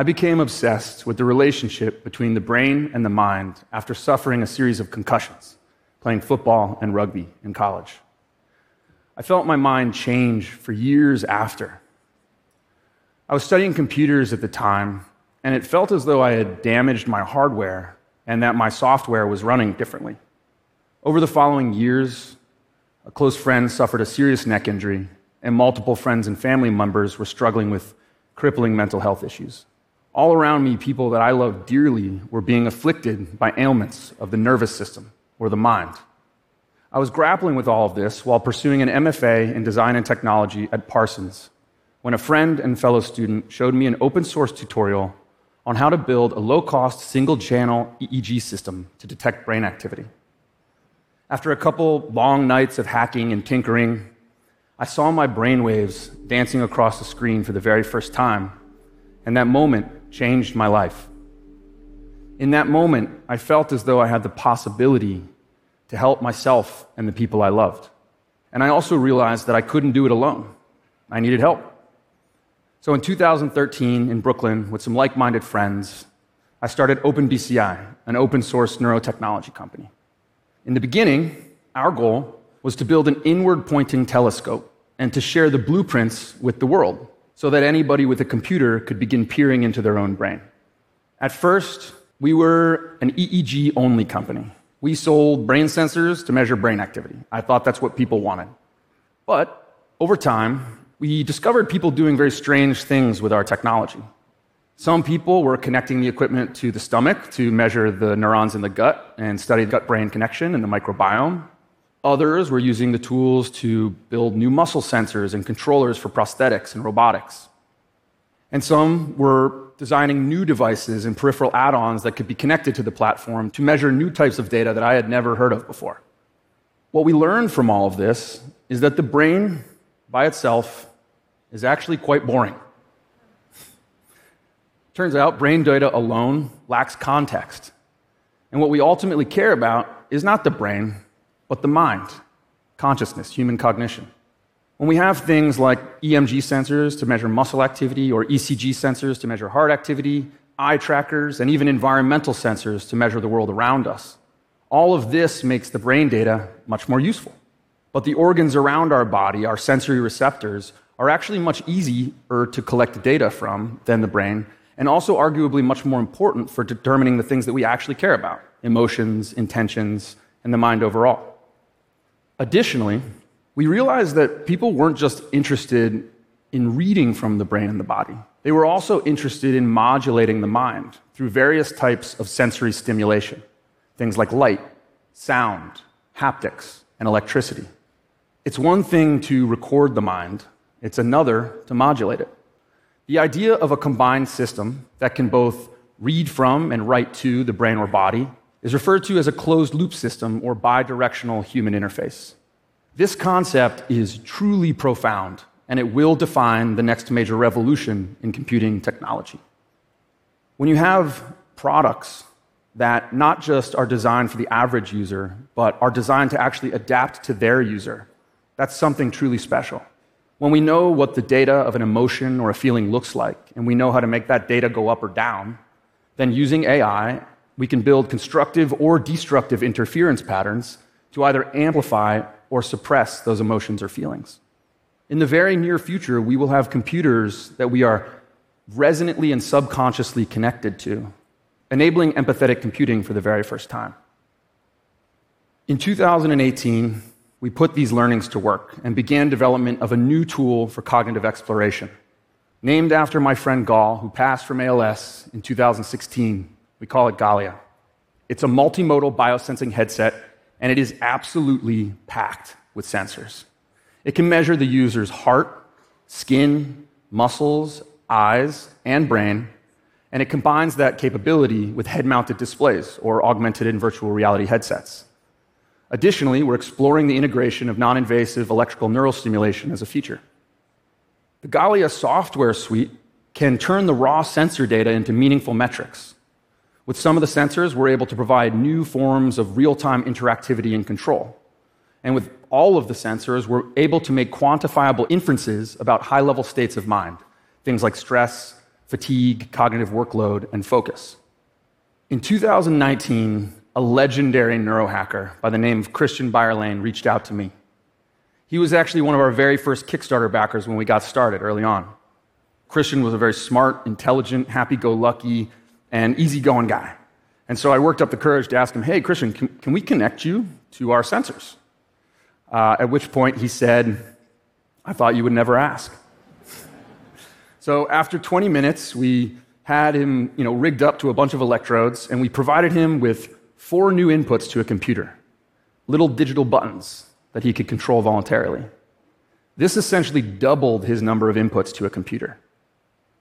I became obsessed with the relationship between the brain and the mind after suffering a series of concussions, playing football and rugby in college. I felt my mind change for years after. I was studying computers at the time, and it felt as though I had damaged my hardware and that my software was running differently. Over the following years, a close friend suffered a serious neck injury, and multiple friends and family members were struggling with crippling mental health issues. All around me, people that I loved dearly were being afflicted by ailments of the nervous system or the mind. I was grappling with all of this while pursuing an MFA in design and technology at Parsons when a friend and fellow student showed me an open source tutorial on how to build a low cost single channel EEG system to detect brain activity. After a couple long nights of hacking and tinkering, I saw my brainwaves dancing across the screen for the very first time, and that moment changed my life. In that moment, I felt as though I had the possibility to help myself and the people I loved. And I also realized that I couldn't do it alone. I needed help. So in 2013, in Brooklyn, with some like minded friends, I started OpenBCI, an open source neurotechnology company. In the beginning, our goal was to build an inward pointing telescope and to share the blueprints with the world so that anybody with a computer could begin peering into their own brain. At first, we were an EEG only company. We sold brain sensors to measure brain activity. I thought that's what people wanted. But over time, we discovered people doing very strange things with our technology. Some people were connecting the equipment to the stomach to measure the neurons in the gut and study gut brain connection and the microbiome. Others were using the tools to build new muscle sensors and controllers for prosthetics and robotics. And some were designing new devices and peripheral add ons that could be connected to the platform to measure new types of data that I had never heard of before. What we learned from all of this is that the brain by itself is actually quite boring. Turns out brain data alone lacks context. And what we ultimately care about is not the brain, but the mind, consciousness, human cognition. When we have things like EMG sensors to measure muscle activity, or ECG sensors to measure heart activity, eye trackers, and even environmental sensors to measure the world around us, all of this makes the brain data much more useful. But the organs around our body, our sensory receptors, are actually much easier to collect data from than the brain, and also arguably much more important for determining the things that we actually care about emotions, intentions, and the mind overall. Additionally, we realized that people weren't just interested in reading from the brain and the body, they were also interested in modulating the mind through various types of sensory stimulation, things like light, sound, haptics, and electricity. It's one thing to record the mind, it's another to modulate it. The idea of a combined system that can both read from and write to the brain or body is referred to as a closed loop system or bidirectional human interface. This concept is truly profound, and it will define the next major revolution in computing technology. When you have products that not just are designed for the average user, but are designed to actually adapt to their user, that's something truly special. When we know what the data of an emotion or a feeling looks like, and we know how to make that data go up or down, then using AI, we can build constructive or destructive interference patterns to either amplify or suppress those emotions or feelings. In the very near future, we will have computers that we are resonantly and subconsciously connected to, enabling empathetic computing for the very first time. In 2018, we put these learnings to work and began development of a new tool for cognitive exploration. Named after my friend Gall, who passed from ALS in 2016, we call it Galea. It's a multimodal biosensing headset, and it is absolutely packed with sensors. It can measure the user's heart, skin, muscles, eyes, and brain, and it combines that capability with head mounted displays or augmented and virtual reality headsets. Additionally, we're exploring the integration of non invasive electrical neural stimulation as a feature. The Galea software suite can turn the raw sensor data into meaningful metrics. With some of the sensors, we're able to provide new forms of real time interactivity and control. And with all of the sensors, we're able to make quantifiable inferences about high level states of mind, things like stress, fatigue, cognitive workload, and focus. In 2019, a legendary neurohacker by the name of Christian Bayerlein reached out to me. He was actually one of our very first Kickstarter backers when we got started early on. Christian was a very smart, intelligent, happy go lucky, and easygoing guy. And so I worked up the courage to ask him, Hey, Christian, can, can we connect you to our sensors? Uh, at which point he said, I thought you would never ask. so after 20 minutes, we had him you know, rigged up to a bunch of electrodes, and we provided him with four new inputs to a computer little digital buttons that he could control voluntarily. This essentially doubled his number of inputs to a computer.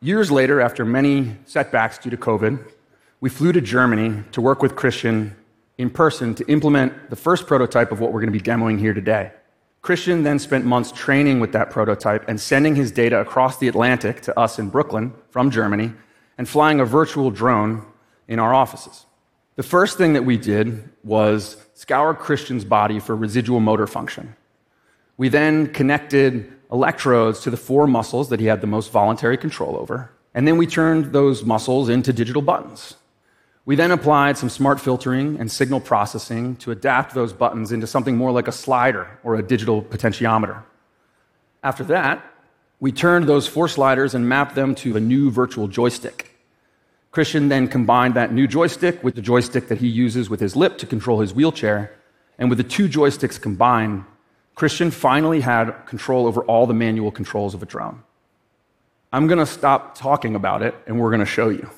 Years later, after many setbacks due to COVID, we flew to Germany to work with Christian in person to implement the first prototype of what we're going to be demoing here today. Christian then spent months training with that prototype and sending his data across the Atlantic to us in Brooklyn from Germany and flying a virtual drone in our offices. The first thing that we did was scour Christian's body for residual motor function. We then connected electrodes to the four muscles that he had the most voluntary control over, and then we turned those muscles into digital buttons. We then applied some smart filtering and signal processing to adapt those buttons into something more like a slider or a digital potentiometer. After that, we turned those four sliders and mapped them to a new virtual joystick. Christian then combined that new joystick with the joystick that he uses with his lip to control his wheelchair. And with the two joysticks combined, Christian finally had control over all the manual controls of a drone. I'm going to stop talking about it and we're going to show you.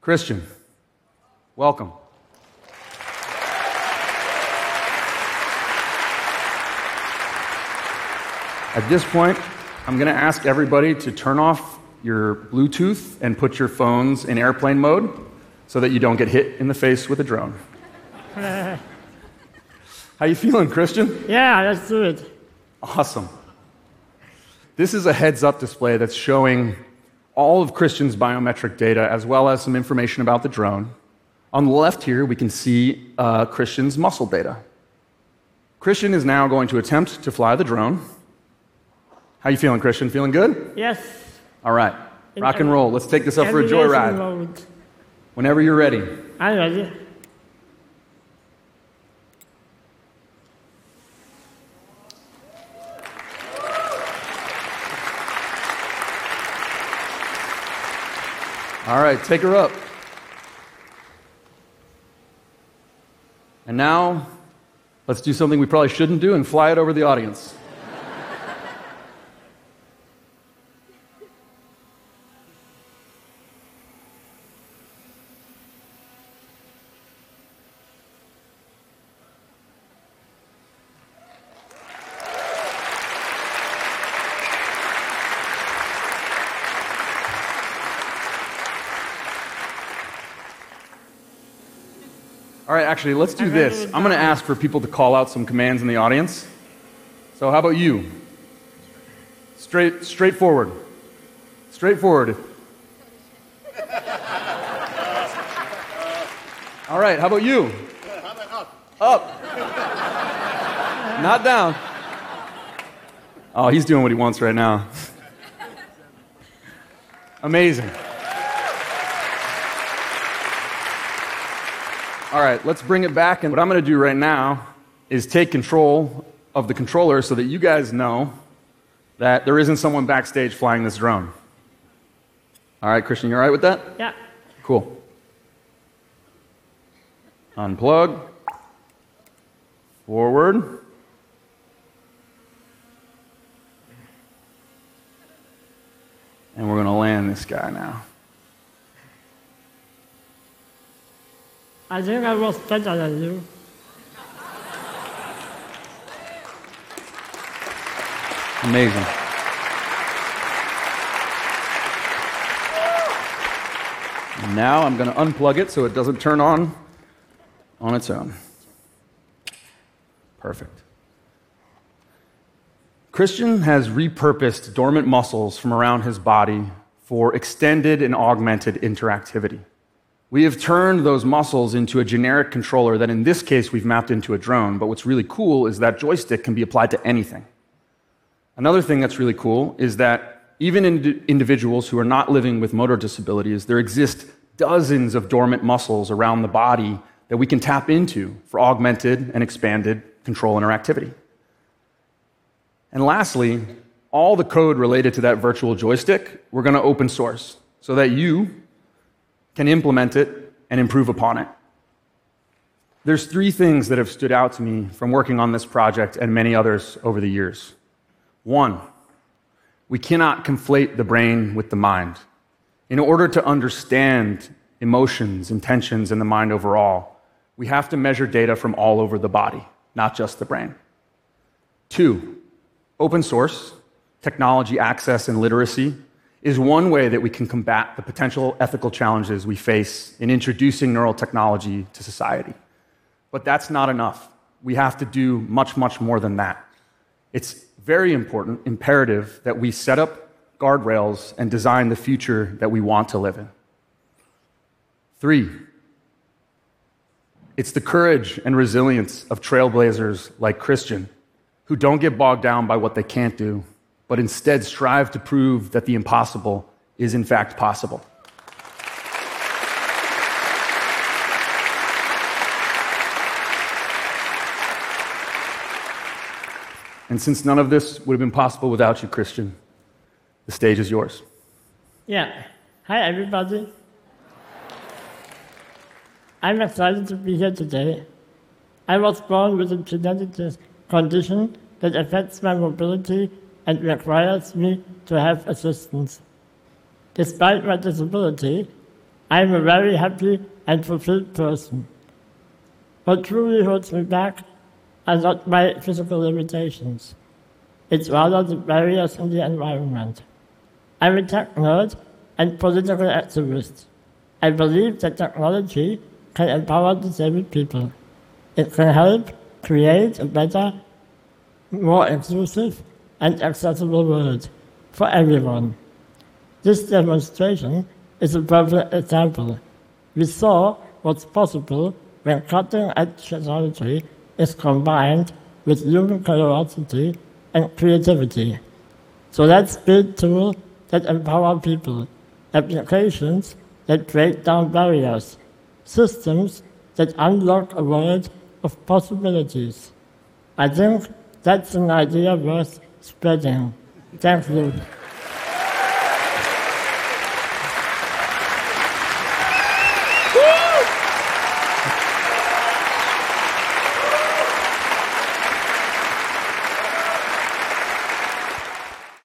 Christian, welcome. At this point, I'm going to ask everybody to turn off your Bluetooth and put your phones in airplane mode so that you don't get hit in the face with a drone. How you feeling, Christian? Yeah, let's do it. Awesome. This is a heads-up display that's showing all of Christian's biometric data as well as some information about the drone. On the left here, we can see uh, Christian's muscle data. Christian is now going to attempt to fly the drone. How you feeling, Christian? Feeling good? Yes. All right. Rock and roll. Let's take this up for a joyride. Whenever you're ready. I'm ready. All right, take her up. And now, let's do something we probably shouldn't do and fly it over the audience. All right, actually, let's do this. I'm going to ask for people to call out some commands in the audience. So, how about you? Straight, straightforward. Straightforward. All right, how about you? Up. Not down. Oh, he's doing what he wants right now. Amazing. All right, let's bring it back. And what I'm going to do right now is take control of the controller so that you guys know that there isn't someone backstage flying this drone. All right, Christian, you're all right with that? Yeah. Cool. Unplug. Forward. And we're going to land this guy now. I think I was better than you. Amazing. now I'm going to unplug it so it doesn't turn on on its own. Perfect. Christian has repurposed dormant muscles from around his body for extended and augmented interactivity. We have turned those muscles into a generic controller that in this case we've mapped into a drone, but what's really cool is that joystick can be applied to anything. Another thing that's really cool is that even in individuals who are not living with motor disabilities, there exist dozens of dormant muscles around the body that we can tap into for augmented and expanded control interactivity. And lastly, all the code related to that virtual joystick, we're going to open source so that you can implement it and improve upon it. There's three things that have stood out to me from working on this project and many others over the years. One, we cannot conflate the brain with the mind. In order to understand emotions, intentions, and the mind overall, we have to measure data from all over the body, not just the brain. Two, open source, technology access, and literacy is one way that we can combat the potential ethical challenges we face in introducing neural technology to society. But that's not enough. We have to do much, much more than that. It's very important, imperative, that we set up guardrails and design the future that we want to live in. Three, it's the courage and resilience of trailblazers like Christian who don't get bogged down by what they can't do, but instead strive to prove that the impossible is in fact possible. And since none of this would have been possible without you, Christian, the stage is yours. Yeah. Hi, everybody. I'm excited to be here today. I was born with a genetic condition that affects my mobility and requires me to have assistance. Despite my disability, I am a very happy and fulfilled person. What truly holds me back are not my physical limitations. It's rather the barriers in the environment. I'm a tech nerd and political activist. I believe that technology can empower disabled people. It can help create a better, more inclusive, and accessible world for everyone. This demonstration is a perfect example. We saw what's possible when cutting edge technology is combined with human curiosity and creativity. So let's build tools that empower people, applications that break down barriers, systems that unlock a world of possibilities. I think that's an idea worth spreading. Thank you.